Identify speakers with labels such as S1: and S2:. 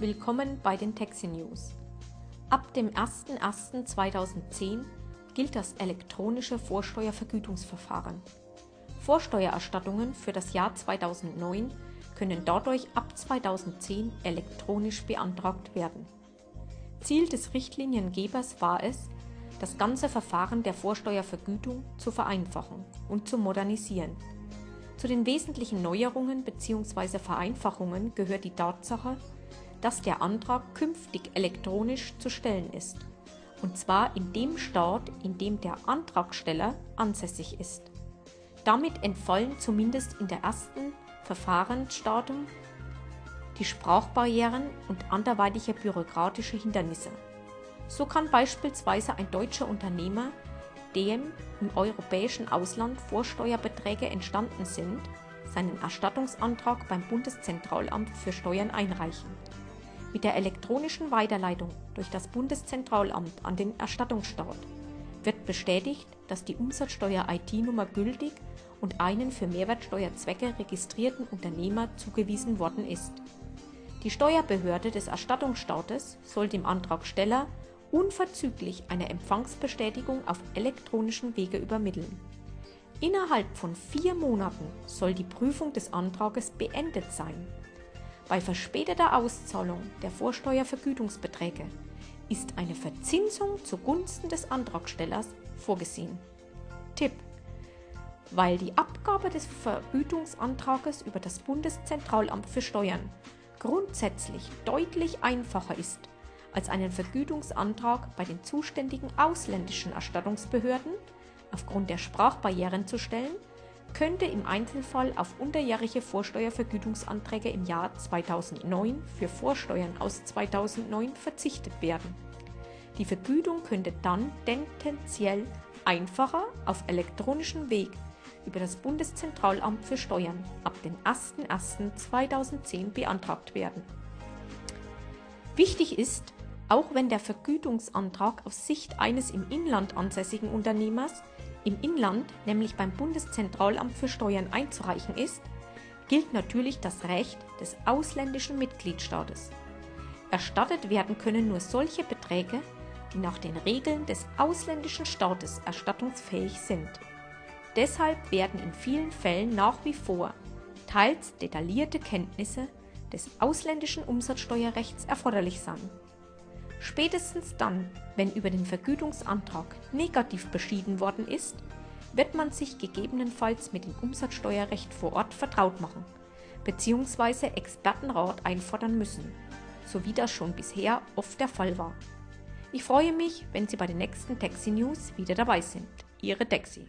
S1: Willkommen bei den Taxi News. Ab dem 01.01.2010 gilt das elektronische Vorsteuervergütungsverfahren. Vorsteuererstattungen für das Jahr 2009 können dadurch ab 2010 elektronisch beantragt werden. Ziel des Richtliniengebers war es, das ganze Verfahren der Vorsteuervergütung zu vereinfachen und zu modernisieren. Zu den wesentlichen Neuerungen bzw. Vereinfachungen gehört die Tatsache, dass der Antrag künftig elektronisch zu stellen ist, und zwar in dem Staat, in dem der Antragsteller ansässig ist. Damit entfallen zumindest in der ersten Verfahrensstadium die Sprachbarrieren und anderweitige bürokratische Hindernisse. So kann beispielsweise ein deutscher Unternehmer, dem im europäischen Ausland Vorsteuerbeträge entstanden sind, seinen Erstattungsantrag beim Bundeszentralamt für Steuern einreichen. Mit der elektronischen Weiterleitung durch das Bundeszentralamt an den Erstattungsstaat wird bestätigt, dass die Umsatzsteuer-IT-Nummer gültig und einen für Mehrwertsteuerzwecke registrierten Unternehmer zugewiesen worden ist. Die Steuerbehörde des Erstattungsstaates soll dem Antragsteller unverzüglich eine Empfangsbestätigung auf elektronischen Wege übermitteln. Innerhalb von vier Monaten soll die Prüfung des Antrages beendet sein. Bei verspäteter Auszahlung der Vorsteuervergütungsbeträge ist eine Verzinsung zugunsten des Antragstellers vorgesehen. Tipp weil die Abgabe des Vergütungsantrages über das Bundeszentralamt für Steuern grundsätzlich deutlich einfacher ist, als einen Vergütungsantrag bei den zuständigen ausländischen Erstattungsbehörden aufgrund der Sprachbarrieren zu stellen, könnte im Einzelfall auf unterjährige Vorsteuervergütungsanträge im Jahr 2009 für Vorsteuern aus 2009 verzichtet werden. Die Vergütung könnte dann tendenziell einfacher auf elektronischem Weg über das Bundeszentralamt für Steuern ab dem 01.01.2010 beantragt werden. Wichtig ist, auch wenn der Vergütungsantrag aus Sicht eines im Inland ansässigen Unternehmers im Inland, nämlich beim Bundeszentralamt für Steuern einzureichen ist, gilt natürlich das Recht des ausländischen Mitgliedstaates. Erstattet werden können nur solche Beträge, die nach den Regeln des ausländischen Staates erstattungsfähig sind. Deshalb werden in vielen Fällen nach wie vor teils detaillierte Kenntnisse des ausländischen Umsatzsteuerrechts erforderlich sein. Spätestens dann, wenn über den Vergütungsantrag negativ beschieden worden ist, wird man sich gegebenenfalls mit dem Umsatzsteuerrecht vor Ort vertraut machen bzw. Expertenrat einfordern müssen, so wie das schon bisher oft der Fall war. Ich freue mich, wenn Sie bei den nächsten Taxi News wieder dabei sind. Ihre Taxi.